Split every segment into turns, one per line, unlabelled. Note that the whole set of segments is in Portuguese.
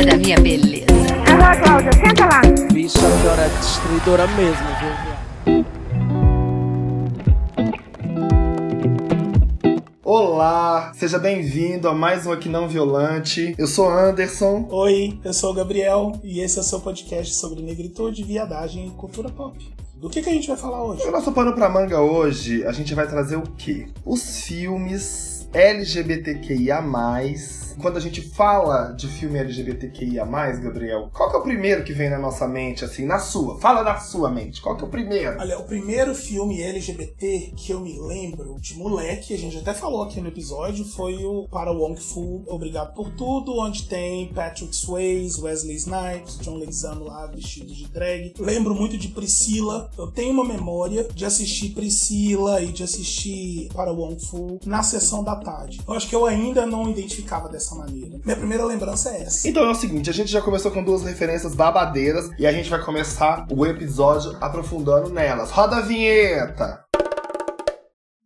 é da minha beleza.
Agora, Cláudia, senta lá.
Bicha, a senhora é destruidora mesmo, viu?
Olá, seja bem-vindo a mais um Aqui Não Violante. Eu sou Anderson.
Oi, eu sou o Gabriel e esse é o seu podcast sobre negritude, viadagem e cultura pop. Do que, que a gente vai falar hoje?
No nosso pano pra manga hoje, a gente vai trazer o quê? Os filmes LGBTQIA+. Quando a gente fala de filme LGBTQIA+, Gabriel, qual que é o primeiro que vem na nossa mente, assim, na sua? Fala na sua mente, qual que é o primeiro?
Olha, o primeiro filme LGBT que eu me lembro de moleque, a gente até falou aqui no episódio, foi o Para Wong Fu, Obrigado por Tudo, onde tem Patrick Swayze, Wesley Snipes, John Leguizamo lá vestido de drag. Lembro muito de Priscila. Eu tenho uma memória de assistir Priscila e de assistir Para Wong Fu na sessão da tarde. Eu acho que eu ainda não identificava dessa maneira. Minha primeira lembrança é essa.
Então é o seguinte, a gente já começou com duas referências babadeiras e a gente vai começar o episódio aprofundando nelas. Roda a vinheta!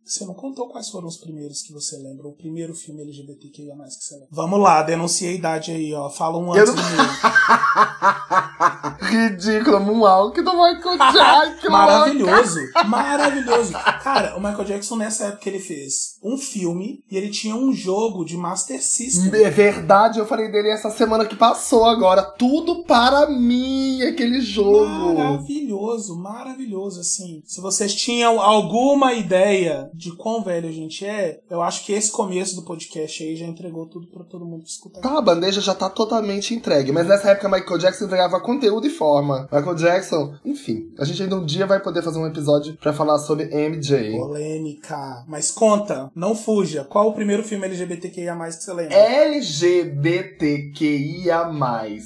Você não contou quais foram os primeiros que você lembra? O primeiro filme LGBTQIA que você lembra? Vamos lá, denunciei a idade aí, ó. Fala um antes
Eu
do
não-
meu.
Ridículo, Moonwalk do Michael Jackson.
Maravilhoso, maravilhoso. Cara, o Michael Jackson nessa época ele fez um filme e ele tinha um jogo de Master System.
É verdade, eu falei dele essa semana que passou agora. Tudo para mim, aquele jogo.
Maravilhoso, maravilhoso, assim. Se vocês tinham alguma ideia de quão velho a gente é, eu acho que esse começo do podcast aí já entregou tudo pra todo mundo que escuta.
Tá, a bandeja já tá totalmente entregue. Mas nessa época, Michael Jackson entregava conteúdo e forma. Michael Jackson, enfim. A gente ainda um dia vai poder fazer um episódio pra falar sobre MJ.
Polêmica. Mas conta, não fuja. Qual o primeiro filme LGBTQIA que você lembra?
LGBTQIA+.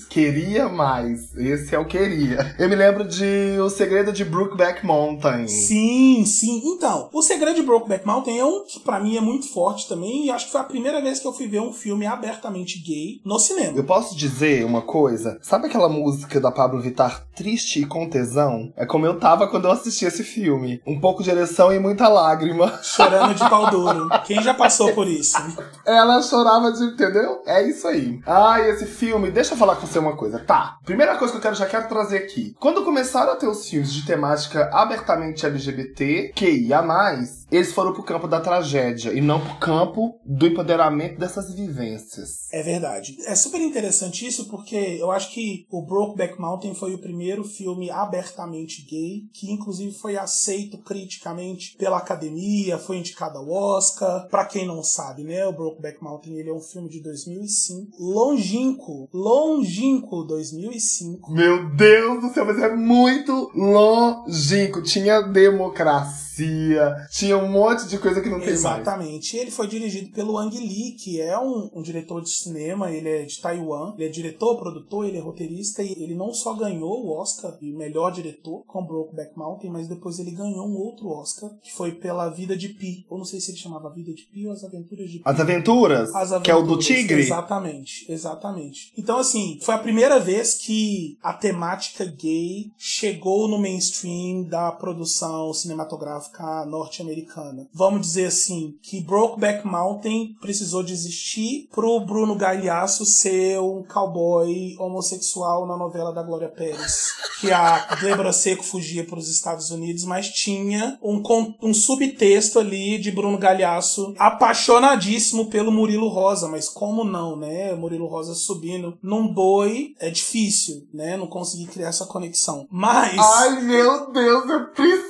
Queria mais. Esse é o queria. Eu me lembro de O Segredo de Brookback Mountain.
Sim, sim. Então, o segredo de Brokeback Mountain é um que pra mim é muito forte também e acho que foi a primeira vez que eu fui ver um filme abertamente gay no cinema.
Eu posso dizer uma coisa? Sabe aquela música da Pablo Vittar, Triste e com Tesão? É como eu tava quando eu assisti esse filme. Um pouco de ereção e muita lágrima.
Chorando de pau duro. Quem já passou por isso?
Ela chorava de. Entendeu? É isso aí. Ai, esse filme. Deixa eu falar com você uma coisa. Tá. Primeira coisa que eu quero, já quero trazer aqui. Quando começaram a ter os filmes de temática abertamente LGBT, QIA, eles foram pro campo da tragédia e não pro campo do empoderamento dessas vivências.
É verdade. É super interessante isso porque eu acho que o Brokeback Mountain foi o primeiro filme abertamente gay, que inclusive foi aceito criticamente pela academia, foi indicado ao Oscar. Pra quem não sabe, né, o Brokeback Mountain ele é um filme de 2005, longínquo, longínquo 2005.
Meu Deus do céu, mas é muito longínquo. Tinha democracia, tinha um monte de coisa que não tem mais.
Exatamente. Ele foi dirigido pelo Ang Lee, que é um, um diretor de cinema, ele é de Taiwan. Ele é diretor, produtor, ele é roteirista e ele não só ganhou o Oscar de melhor diretor com Brokeback Mountain, mas depois ele ganhou um outro Oscar, que foi pela Vida de Pi. Ou não sei se ele chamava Vida de Pi ou As Aventuras de Pi.
As Aventuras,
As
que é o do
Aventuras,
Tigre.
Exatamente, exatamente. Então, assim, foi a primeira vez que a temática gay chegou no mainstream da produção cinematográfica norte-americana. Vamos dizer assim, que Brokeback Mountain precisou desistir pro Bruno Galhaço ser um cowboy homossexual na novela da Glória Pérez. Que a Débora Seco fugia para os Estados Unidos, mas tinha um, um subtexto ali de Bruno Galhaço apaixonadíssimo pelo Murilo Rosa, mas como não, né? Murilo Rosa subindo num boi é difícil, né? Não conseguir criar essa conexão. Mas.
Ai, meu Deus, eu preciso.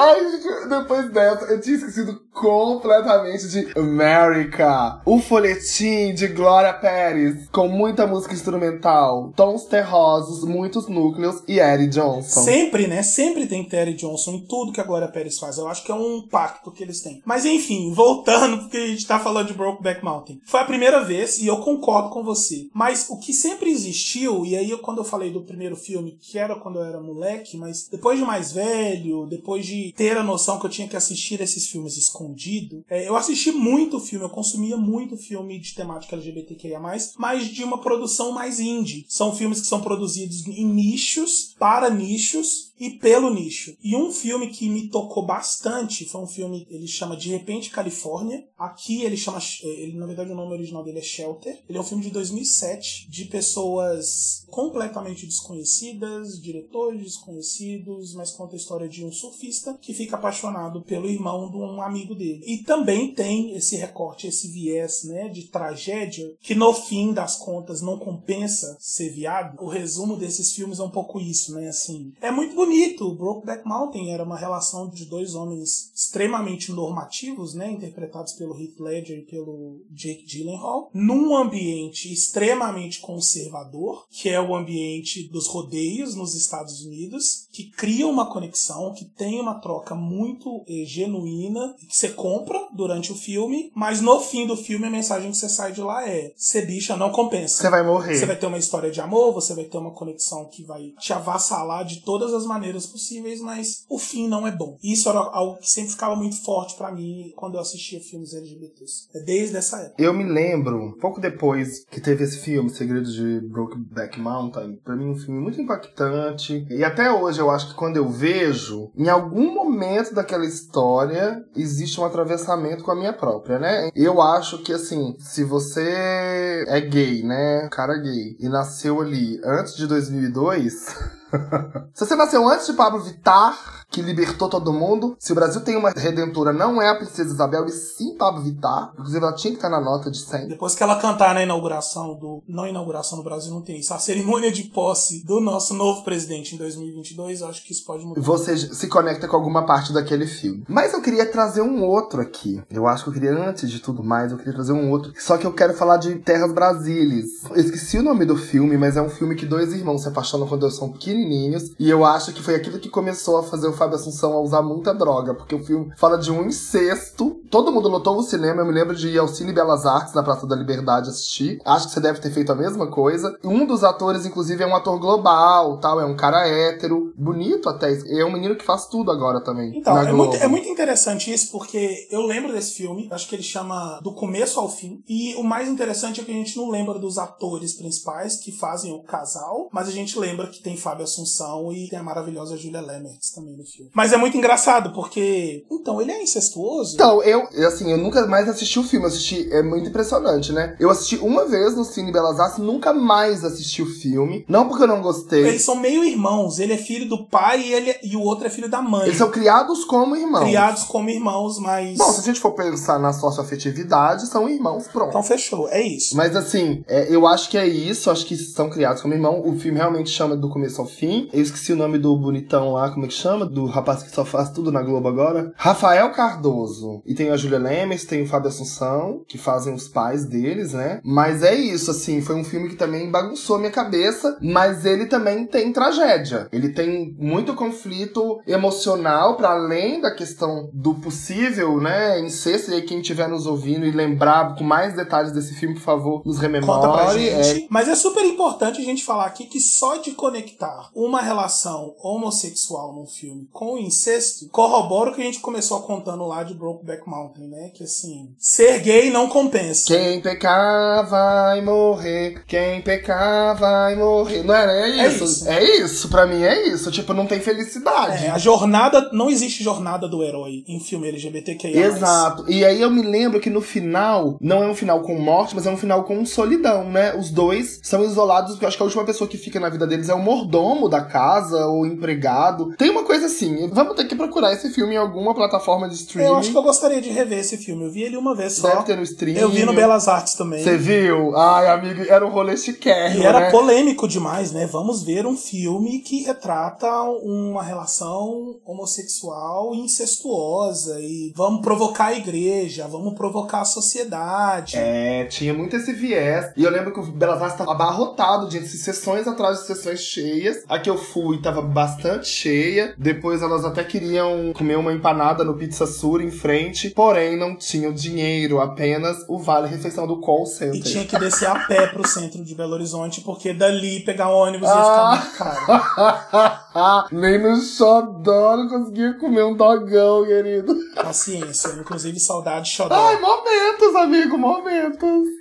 Ai, depois dessa, eu tinha esquecido completamente de America. O folhetim de Glória Pérez, com muita música instrumental, tons terrosos, muitos núcleos e Eddie Johnson.
Sempre, né? Sempre tem Terry Johnson em tudo que a Glória Pérez faz. Eu acho que é um pacto que eles têm. Mas enfim, voltando, porque a gente tá falando de Brokeback Mountain. Foi a primeira vez, e eu concordo com você. Mas o que sempre existiu, e aí quando eu falei do primeiro filme, que era quando eu era moleque, mas depois de mais velho, depois de ter a noção que eu tinha que assistir esses filmes escondido, é, eu assisti muito filme, eu consumia muito filme de temática LGBTQIA+, mas de uma produção mais indie. São filmes que são produzidos em nichos, para nichos, e pelo nicho. E um filme que me tocou bastante foi um filme, ele chama De Repente Califórnia. Aqui ele chama, ele na verdade o nome original dele é Shelter. Ele é um filme de 2007 de pessoas completamente desconhecidas, diretores desconhecidos, mas conta a história de um surfista que fica apaixonado pelo irmão de um amigo dele. E também tem esse recorte, esse viés, né, de tragédia que no fim das contas não compensa ser viado. O resumo desses filmes é um pouco isso, né, assim. É muito bonito. Brokeback Mountain era uma relação de dois homens extremamente normativos, né, interpretados pelo Heath Ledger e pelo Jake Gyllenhaal, num ambiente extremamente conservador, que é o ambiente dos rodeios nos Estados Unidos, que cria uma conexão, que tem uma troca muito eh, genuína, que você compra durante o filme, mas no fim do filme a mensagem que você sai de lá é: ser bicha não compensa.
Você vai morrer.
Você vai ter uma história de amor, você vai ter uma conexão que vai te avassalar de todas as maneiras possíveis, mas o fim não é bom. Isso era algo que sempre ficava muito forte para mim quando eu assistia filmes LGBTs. É desde essa época.
Eu me lembro, pouco depois que teve esse filme, Segredos de Brokeback Mountain, pra mim um filme muito impactante. E até hoje eu acho que quando eu vejo, em algum momento daquela história, existe um atravessamento com a minha própria, né? Eu acho que assim, se você é gay, né? Cara gay, e nasceu ali antes de 2002. Se você nasceu antes de Pablo Vittar, que libertou todo mundo, se o Brasil tem uma redentora, não é a Princesa Isabel, e sim Pablo Vittar. Inclusive, ela tinha que estar na nota de 100.
Depois que ela cantar na inauguração do. Não inauguração no Brasil, não tem isso. A cerimônia de posse do nosso novo presidente em 2022, eu acho que isso pode mudar.
Você se conecta com alguma parte daquele filme. Mas eu queria trazer um outro aqui. Eu acho que eu queria, antes de tudo mais, eu queria trazer um outro. Só que eu quero falar de Terras Brasílias. Eu esqueci o nome do filme, mas é um filme que dois irmãos se apaixonam quando eles são pequenininhos. E eu acho que foi aquilo que começou a fazer o Fábio Assunção a usar muita droga. Porque o filme fala de um incesto. Todo mundo lotou o cinema. Eu me lembro de ir ao Cine Belas Artes, na Praça da Liberdade, assistir. Acho que você deve ter feito a mesma coisa. Um dos atores, inclusive, é um ator global, tal. É um cara hétero. Bonito até. É um menino que faz tudo agora também.
Então, é muito, é muito interessante isso, porque eu lembro desse filme, acho que ele chama Do Começo ao Fim. E o mais interessante é que a gente não lembra dos atores principais que fazem o casal, mas a gente lembra que tem Fábio Assunção e tem a maravilhosa Julia Lemertz também no filme. Mas é muito engraçado, porque. Então, ele é incestuoso?
Então, eu, assim, eu nunca mais assisti o filme. Eu assisti, é muito impressionante, né? Eu assisti uma vez no Cine Belas Artes, nunca mais assisti o filme. Não porque eu não gostei.
Eles são meio irmãos. Ele é filho do pai e, ele, e o outro é filho da mãe.
Eles são criados como irmãos.
criados como irmãos, mas.
Bom, se a gente for pensar na socioafetividade, são irmãos, pronto.
Então fechou, é isso.
Mas assim, é, eu acho que é isso, acho que são criados como irmão. O filme realmente chama do começo ao fim. Eu esqueci o nome do bonitão lá, como é que chama? Do rapaz que só faz tudo na Globo agora. Rafael Cardoso. E tem a Julia Lemes, tem o Fábio Assunção, que fazem os pais deles, né? Mas é isso, assim, foi um filme que também bagunçou a minha cabeça, mas ele também tem tragédia. Ele tem muito conflito emocional para além da questão do possível, né, incesto. E aí quem estiver nos ouvindo e lembrar com mais detalhes desse filme, por favor, nos rememore.
Conta pra
É,
gente. Mas é super importante a gente falar aqui que só de conectar uma relação homossexual num filme com incesto corrobora o que a gente começou contando lá de Brokeback Mountain, né? Que assim, ser gay não compensa.
Quem pecar vai morrer, quem pecar vai morrer. Não é, é
É
isso?
isso.
É isso, pra mim é isso. Tipo, não tem felicidade.
É, a jornada. Não existe jornada do herói em filme LGBTQIA.
Exato. E aí eu me lembro que no final, não é um final com morte, mas é um final com solidão, né? Os dois são isolados, porque eu acho que a última pessoa que fica na vida deles é o mordomo da casa, ou empregado. Tem uma coisa assim, vamos ter que procurar esse filme em alguma plataforma de streaming.
Eu acho que eu gostaria de rever esse filme. Eu vi ele uma vez só.
Deve ter no streaming.
Eu vi no Belas Artes também.
Você viu? Ai, amigo, era um rolê chiquérrimo,
E era
né?
polêmico demais, né? Vamos ver um filme que retrata uma relação homossexual incestuosa e vamos provocar a igreja, vamos provocar a sociedade.
É, tinha muito esse viés. E eu lembro que o Belas Artes tava abarrotado de sessões atrás de sessões cheias. A que eu fui tava bastante cheia. Depois elas até queriam comer uma empanada no Pizza Sur em frente. Porém, não tinham dinheiro, apenas o vale refeição do call center.
E tinha que descer a pé pro centro de Belo Horizonte, porque dali pegar ônibus ia
Ah.
ficar muito caro.
Nem no xodó não conseguia comer um dogão, querido.
Paciência. Inclusive, saudade xodó.
Ai, momentos, amigo, momentos.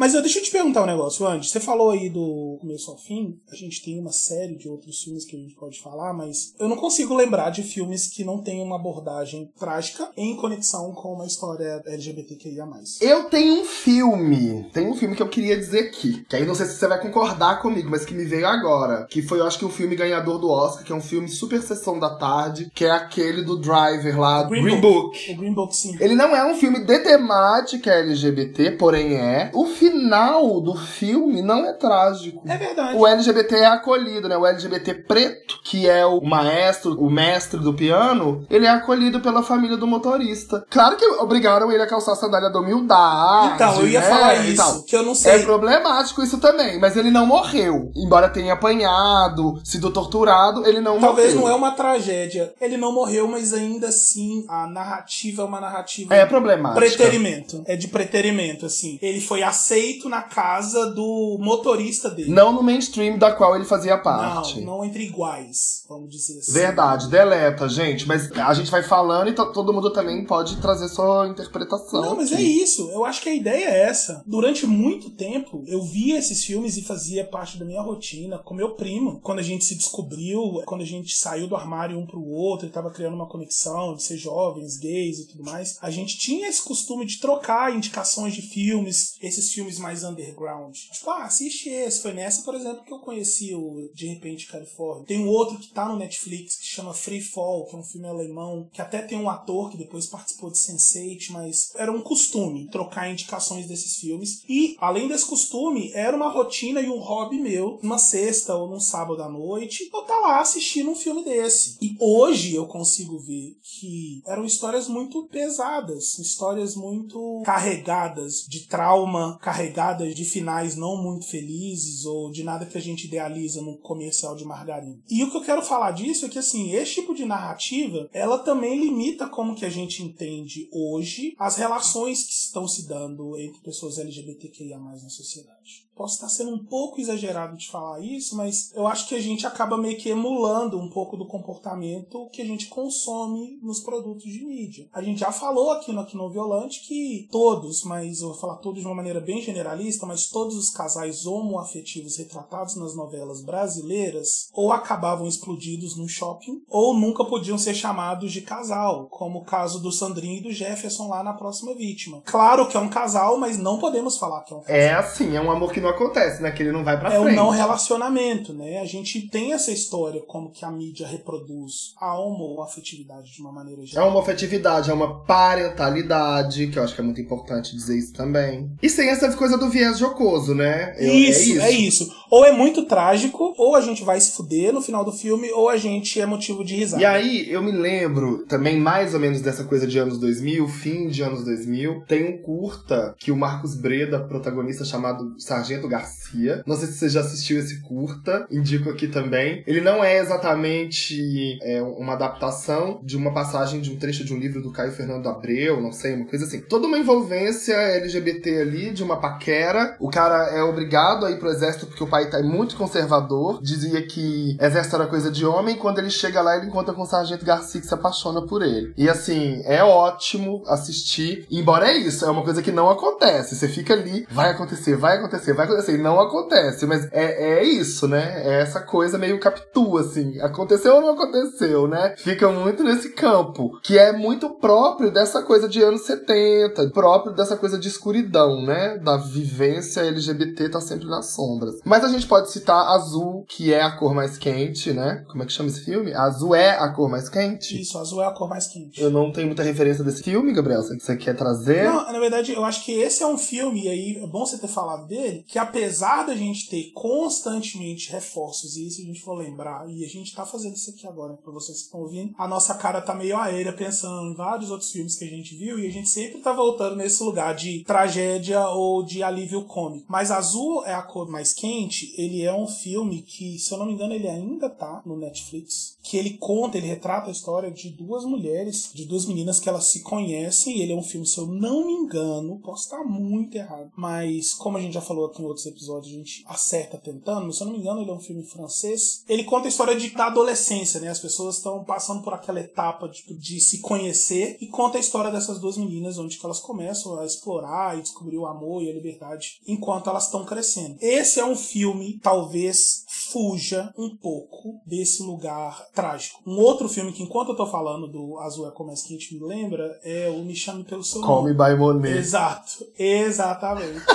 Mas eu, deixa eu te perguntar um negócio, Andy. Você falou aí do começo ao fim. A gente tem uma série de outros filmes que a gente pode falar, mas eu não consigo lembrar de filmes que não tenham uma abordagem trágica em conexão com uma história LGBTQIA.
Eu tenho um filme. Tem um filme que eu queria dizer aqui. Que aí não sei se você vai concordar comigo, mas que me veio agora. Que foi, eu acho que o filme ganhador do Oscar, que é um filme super sessão da tarde, que é aquele do Driver lá,
Green
Green,
Book.
Book.
O Green Book, sim.
Ele não é um filme de temática LGBT, porém é. O final do filme não é trágico.
É verdade.
O LGBT é acolhido, né? O LGBT preto, que é o maestro, o mestre do piano, ele é acolhido pela família do motorista. Claro que obrigaram ele a calçar a sandália da humildade.
Então, eu ia
né,
falar isso, que eu não sei.
É problemático isso também, mas ele não morreu. Embora tenha apanhado, sido torturado, ele não
Talvez
morreu.
não é uma tragédia. Ele não morreu, mas ainda assim a narrativa é uma narrativa
É problemático.
preterimento. É de preterimento, assim. Ele foi aceito na casa do motorista dele.
Não no mainstream da qual ele fazia parte.
Não, não entre iguais, vamos dizer assim.
Verdade, deleta, gente. Mas a gente vai falando e to- todo mundo também pode trazer sua interpretação.
Não, mas
aqui.
é isso. Eu acho que a ideia é essa. Durante muito tempo, eu via esses filmes e fazia parte da minha rotina com meu primo. Quando a gente se descobriu, quando a gente saiu do armário um pro outro e tava criando uma conexão de ser jovens, gays e tudo mais, a gente tinha esse costume de trocar indicações de filmes, esses filmes mais underground. Tipo, ah, assiste esse. Foi nessa, por exemplo, que eu conheci o De Repente Califórnia. Tem um outro que tá no Netflix que chama Free Fall, que é um filme alemão, que até tem um ator que depois participou de Sense8, mas era um costume trocar indicações desses filmes. E, além desse costume, era uma rotina e um hobby meu, numa sexta ou num sábado à noite, eu tá lá assistindo um filme desse. E hoje eu consigo ver que eram histórias muito pesadas, histórias muito carregadas de trauma, carregadas de finais não muito felizes ou de nada que a gente idealiza num comercial de margarina. E o que eu quero falar disso é que assim, esse tipo de narrativa, ela também limita como que a gente entende hoje as relações que estão se dando entre pessoas LGBTQIA+ na sociedade. Posso estar sendo um pouco exagerado de falar isso, mas eu acho que a gente acaba meio que emulando um pouco do comportamento que a gente consome nos produtos de mídia. A gente já falou aqui no Aqui no Violante que todos, mas eu vou falar todos de uma maneira bem generalista, mas todos os casais homoafetivos retratados nas novelas brasileiras ou acabavam explodidos num shopping ou nunca podiam ser chamados de casal, como o caso do Sandrinho e do Jefferson lá na próxima vítima. Claro que é um casal, mas não podemos falar que é um casal.
É assim, é um amor que não acontece, né? Que ele não vai pra
É um
frente.
não relacionamento, né? A gente tem essa história como que a mídia reproduz a homoafetividade de uma maneira
É
geral.
uma afetividade, é uma parentalidade, que eu acho que é muito importante dizer isso também. E sem essa coisa do viés jocoso, né? Eu-
Isso, é isso, Ou é muito trágico, ou a gente vai se fuder no final do filme, ou a gente é motivo de risada.
E aí, eu me lembro também mais ou menos dessa coisa de anos 2000, fim de anos 2000. Tem um curta que o Marcos Breda, protagonista, chamado Sargento Garcia. Não sei se você já assistiu esse curta, indico aqui também. Ele não é exatamente é, uma adaptação de uma passagem de um trecho de um livro do Caio Fernando Abreu, não sei, uma coisa assim. Toda uma envolvência LGBT ali, de uma paquera. O cara é obrigado a ir pro exército porque o pai tá muito conservador. Dizia que exército era coisa de homem. Quando ele chega lá, ele encontra com o Sargento Garcia que se apaixona por ele. E assim, é ótimo assistir. Embora é isso, é uma coisa que não acontece. Você fica ali, vai acontecer, vai acontecer, vai acontecer. E não acontece. Mas é, é isso, né? É essa coisa meio capitu, assim. Aconteceu ou não aconteceu, né? Fica muito nesse campo. Que é muito próprio dessa coisa de anos 70. Próprio dessa coisa de escuridão, né? Da vivência LGBT tá sempre nas sombras. Mas a gente pode citar Azul, que é a cor mais quente, né? Como é que chama esse filme? Azul é a cor mais quente?
Isso, azul é a cor mais quente.
Eu não tenho muita referência desse filme, Gabriel. Você quer trazer?
Não, na verdade, eu acho que esse é um filme, e aí é bom você ter falado dele, que apesar da gente ter constantemente reforços, e se a gente for lembrar, e a gente tá fazendo isso aqui agora, pra vocês que estão ouvindo, a nossa cara tá meio aérea pensando em vários outros filmes que a gente viu, e a gente sempre tá voltando nesse lugar de tragédia ou de alívio cômico. Mas Azul é a cor mais quente, ele é um filme que, se eu não me engano, ele ainda tá no Netflix, que ele conta, ele retrata a história de duas mulheres, de duas meninas que elas se conhecem, ele é um filme, se eu não me engano, posso estar muito errado, mas como a gente já falou aqui que em outros episódios a gente acerta tentando, mas se eu não me engano, ele é um filme francês. Ele conta a história de, da adolescência, né? As pessoas estão passando por aquela etapa de, de se conhecer e conta a história dessas duas meninas, onde que elas começam a explorar e descobrir o amor e a liberdade enquanto elas estão crescendo. Esse é um filme, talvez fuja um pouco desse lugar trágico. Um outro filme que, enquanto eu tô falando do Azul é como é que a gente me lembra, é o Me Chame Pelo Seu
Call
Nome.
Me By Monet.
Exato, exatamente.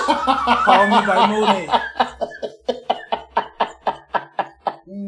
Call Me By Monet.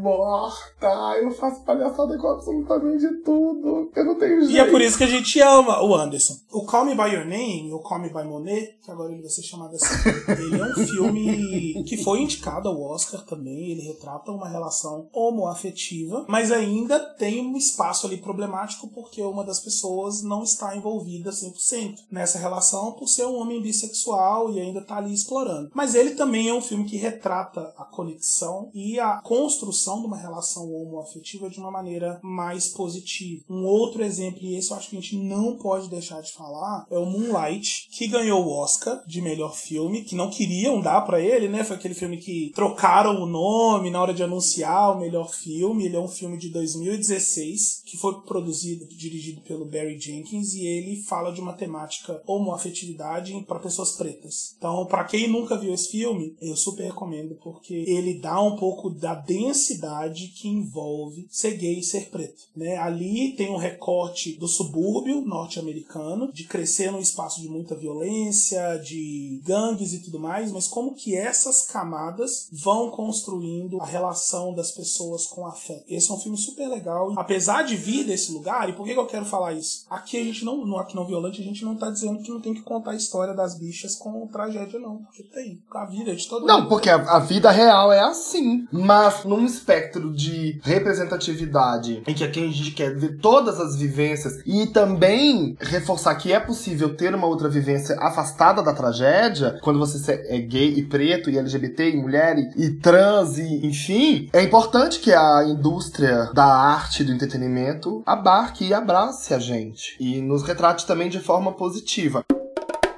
Morta! Eu faço palhaçada com absolutamente tudo. Eu não tenho jeito.
E é por isso que a gente ama o Anderson. O Call Me By Your Name, ou Call Me By Monet, que agora ele vai ser chamado assim, ele é um filme que foi indicado ao Oscar também. Ele retrata uma relação homoafetiva, mas ainda tem um espaço ali problemático porque uma das pessoas não está envolvida 100% nessa relação por ser um homem bissexual e ainda está ali explorando. Mas ele também é um filme que retrata a conexão e a construção de uma relação homoafetiva de uma maneira mais positiva. Um outro exemplo, e esse eu acho que a gente não pode deixar de falar, é o Moonlight, que ganhou o Oscar de melhor filme, que não queriam dar para ele, né? Foi aquele filme que trocaram o nome na hora de anunciar o melhor filme. Ele é um filme de 2016, que foi produzido, dirigido pelo Barry Jenkins, e ele fala de uma temática homoafetividade para pessoas pretas. Então, para quem nunca viu esse filme, eu super recomendo, porque ele dá um pouco da densidade que envolve ser gay e ser preto. Né? Ali tem um recorte do subúrbio norte-americano, de crescer num espaço de muita violência, de gangues e tudo mais, mas como que essas camadas vão construindo a relação das pessoas com a fé. Esse é um filme super legal. Apesar de vir desse lugar, e por que eu quero falar isso? Aqui a gente não, no Aqui Não Violante, a gente não tá dizendo que não tem que contar a história das bichas com tragédia, não. Porque tem. A vida de todo
Não,
mundo.
porque a, a vida real é assim. Mas num espectro de representatividade em que aqui a gente quer ver todas as vivências e também reforçar que é possível ter uma outra vivência afastada da tragédia, quando você é gay e preto e LGBT e mulher e, e trans e enfim, é importante que a indústria da arte do entretenimento abarque e abrace a gente e nos retrate também de forma positiva.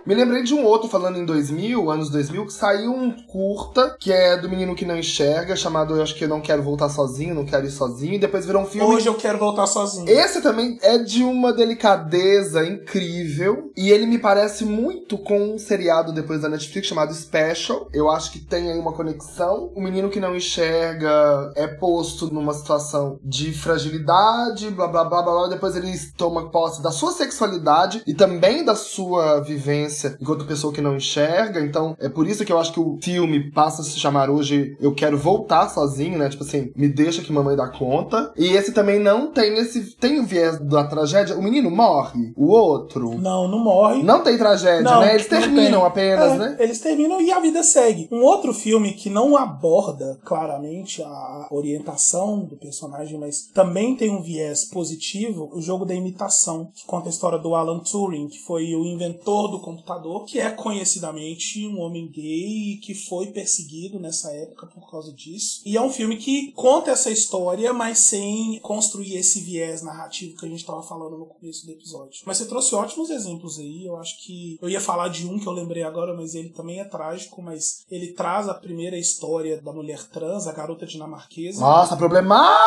Me lembrei de um outro falando em 2000, anos 2000, que saiu um curta que é do menino que não enxerga, chamado Eu Acho que Eu Não Quero Voltar Sozinho, Não Quero Ir Sozinho, e depois virou um filme.
Hoje eu quero voltar sozinho.
Esse também é de uma delicadeza incrível. E ele me parece muito com um seriado depois da Netflix chamado Special. Eu acho que tem aí uma conexão. O menino que não enxerga é posto numa situação de fragilidade, blá blá blá blá blá. Depois ele toma posse da sua sexualidade e também da sua vivência enquanto pessoa que não enxerga. Então é por isso que eu acho que o filme passa a se chamar hoje Eu Quero Voltar Sozinho, né? Tipo assim, me deixa que mamãe dá conta. E esse também não tem esse. Tem o viés da tragédia. O menino morre, o outro.
Não, não morre.
Não tem tragédia,
Não,
né? Eles terminam
tem.
apenas,
É,
né?
Eles terminam e a vida segue. Um outro filme que não aborda claramente a orientação do personagem, mas também tem um viés positivo, o jogo da imitação, que conta a história do Alan Turing, que foi o inventor do computador, que é conhecidamente um homem gay e que foi perseguido nessa época por causa disso. E é um filme que conta essa história, mas sem construir esse viés narrativo que a gente estava falando no começo do episódio. Mas você trouxe ótimos exemplos aí. Eu acho que eu ia falar de um que eu lembrei agora, mas ele também é trágico, mas ele traz a primeira história da mulher trans, a garota dinamarquesa.
Nossa, problemático,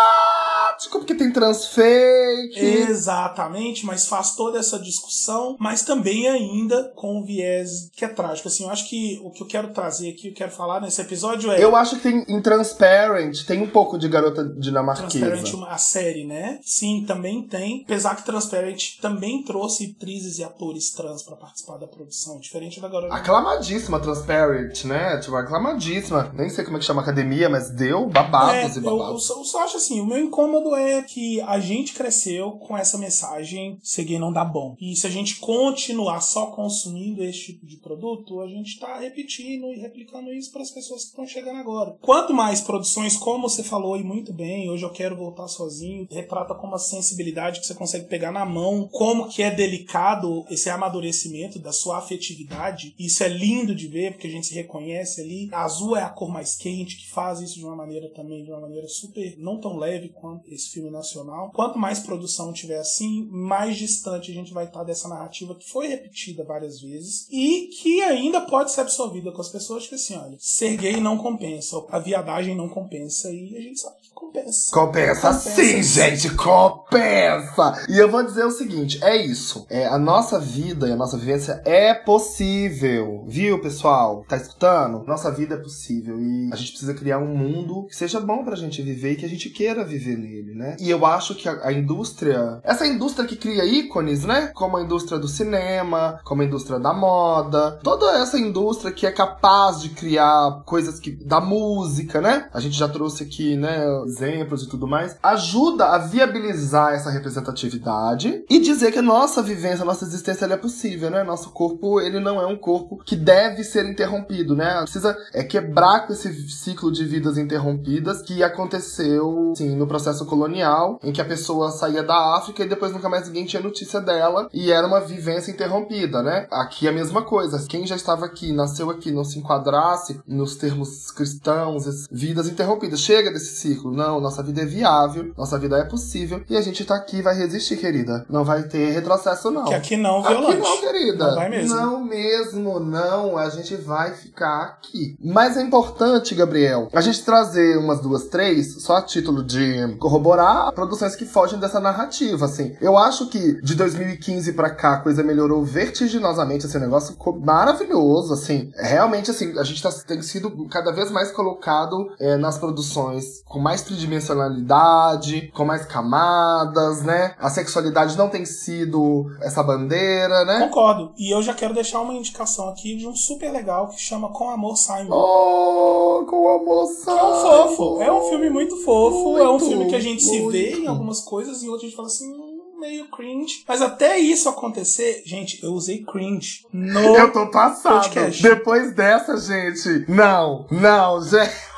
porque tem trans fake.
Exatamente, mas faz toda essa discussão, mas também ainda com um viés que é trágico. Assim, eu acho que o que eu quero trazer aqui, eu quero falar nesse episódio é.
Eu acho que tem em Transparent tem um pouco de garota dinamarquesa.
Transparent, a série, né? Sim, também tem. Apesar que Transparent também trouxe atrizes e atores trans pra participar da produção, diferente da Garota.
Aclamadíssima Transparent, né? Tipo, aclamadíssima. Nem sei como é que chama a academia, mas deu babados
É,
e
eu, eu
babados.
só, eu só acho assim, o meu incômodo é que a gente cresceu com essa mensagem ser gay não dá bom. E se a gente continuar só consumindo esse tipo de produto, a gente tá repetindo e replicando isso para as pessoas que estão chegando agora. Quanto mais produções, como você falou e muito bem, hoje eu quero voltar sozinho, retrata com uma sensibilidade que você consegue pegar na mão, como que é delicado esse amadurecimento da sua afetividade. Isso é lindo de ver, porque a gente se reconhece ali. A azul é a cor mais quente, que faz isso de uma maneira também, de uma maneira super, não tão leve quanto esse filme nacional. Quanto mais produção tiver assim, mais distante a gente vai estar dessa narrativa que foi repetida várias vezes e que ainda pode ser absorvida com as pessoas que assim, olha, ser gay não compensa, a viadagem não compensa e a gente sabe que compensa.
Compensa,
Compensa
sim, gente, compensa! E eu vou dizer o seguinte: é isso. É, a nossa vida e a nossa vivência é possível. Viu, pessoal? Tá escutando? Nossa vida é possível. E a gente precisa criar um mundo que seja bom pra gente viver e que a gente queira viver nele, né? E eu acho que a, a indústria. Essa indústria que cria ícones, né? Como a indústria do cinema, como a indústria da moda. Toda essa indústria que é capaz de criar coisas que. da música, né? A gente já trouxe aqui, né? Exemplos e tudo mais. Ajuda a viabilizar essa representatividade e dizer que a nossa vivência, a nossa existência é possível, né? Nosso corpo, ele não é um corpo que deve ser interrompido, né? Precisa é, quebrar com esse ciclo de vidas interrompidas que aconteceu, sim, no processo colonial, em que a pessoa saía da África e depois nunca mais ninguém tinha notícia dela e era uma vivência interrompida, né? Aqui é a mesma coisa. Quem já estava aqui, nasceu aqui, não se enquadrasse nos termos cristãos, as vidas interrompidas. Chega desse ciclo. Não, nossa vida é viável, nossa vida é possível e a gente tá aqui vai resistir, querida. Não vai ter retrocesso, não.
Que aqui não, violante.
Aqui não, querida.
Não vai mesmo.
Não mesmo, não. A gente vai ficar aqui. Mas é importante, Gabriel, a gente trazer umas duas, três, só a título de corroborar produções que fogem dessa narrativa, assim. Eu acho que de 2015 pra cá a coisa melhorou vertiginosamente, esse negócio ficou maravilhoso, assim. Realmente, assim, a gente tá, tem sido cada vez mais colocado é, nas produções com mais tridimensionalidade, com mais camadas, né? A sexualidade não tem sido essa bandeira, né?
Concordo. E eu já quero deixar uma indicação aqui de um super legal que chama Com Amor Simon.
Oh, com a moça!
Que é um fofo. É um filme muito fofo. é um
Muito,
filme que a gente se vê
muito.
em algumas coisas e outras a gente fala assim, "Hum, meio cringe. Mas até isso acontecer, gente, eu usei cringe no.
Eu tô passado.
Podcast.
Depois dessa, gente. Não, não, gente.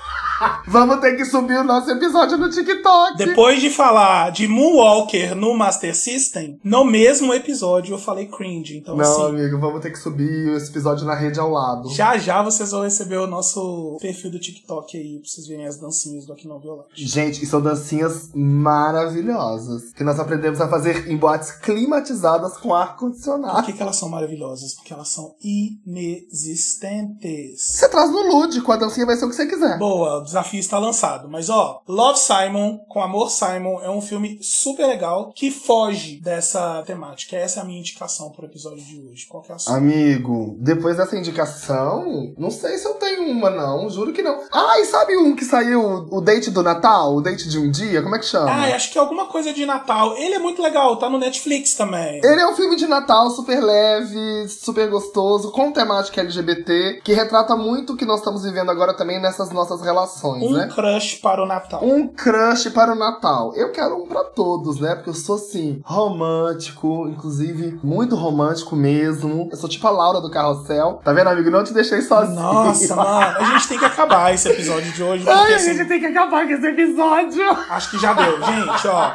Vamos ter que subir o nosso episódio no TikTok.
Depois de falar de Moonwalker no Master System, no mesmo episódio eu falei cringe. Então,
Não,
assim,
amigo, vamos ter que subir esse episódio na rede ao lado.
já já vocês vão receber o nosso perfil do TikTok aí, pra vocês verem as dancinhas do Aqui Não Violante.
Gente, e são dancinhas maravilhosas. Que nós aprendemos a fazer em boates climatizadas com
Por
ar-condicionado.
que, que elas são maravilhosas? Porque elas são inexistentes.
Você traz no lúdico, a dancinha vai ser o que você quiser.
Boa, desafio está lançado. Mas ó, Love Simon com Amor Simon é um filme super legal que foge dessa temática. Essa é a minha indicação pro episódio de hoje. Qual que é a sua?
Amigo, depois dessa indicação, não sei se eu tenho uma, não. Juro que não. Ah, e sabe um que saiu, o date do Natal? O date de um dia? Como é que chama?
Ah, acho que é alguma coisa de Natal. Ele é muito legal, tá no Netflix também.
Ele é um filme de Natal super leve, super gostoso, com temática LGBT, que retrata muito o que nós estamos vivendo agora também nessas nossas relações,
Um
né?
crush para o Natal.
Um crush para o Natal. Eu quero um pra todos, né? Porque eu sou assim, romântico, inclusive muito romântico mesmo. Eu sou tipo a Laura do Carrossel. Tá vendo, amigo? Não te deixei sozinho.
Nossa, mano, a gente tem que acabar esse episódio de hoje, porque
Ai, a
assim,
gente tem que acabar com esse episódio.
Acho que já deu. Gente, ó.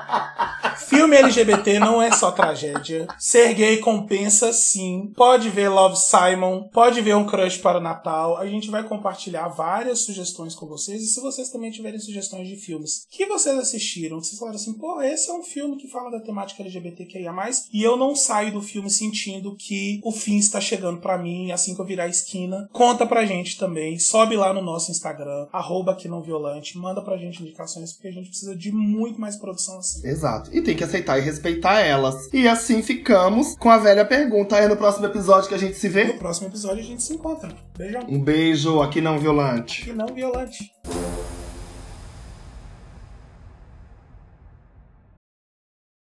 Filme LGBT não é só tragédia. Ser gay compensa sim. Pode ver Love Simon, pode ver Um Crush para o Natal. A gente vai compartilhar várias sugestões com vocês. E se vocês também tiverem sugestões de filmes que vocês assistiram, que vocês falaram assim, pô, esse é um filme que fala da temática LGBTQIA+, e eu não saio do filme sentindo que o fim está chegando pra mim assim que eu virar a esquina, conta pra gente também. Sobe lá no nosso Instagram, arroba aqui não violante, manda pra gente indicações, porque a gente precisa de muito mais produção assim.
Exato. E tem que aceitar e respeitar elas. E assim ficamos com a velha pergunta. É no próximo episódio que a gente se
No
vê.
próximo episódio a gente se encontra. Beijão.
Um beijo aqui não violante.
E não violante.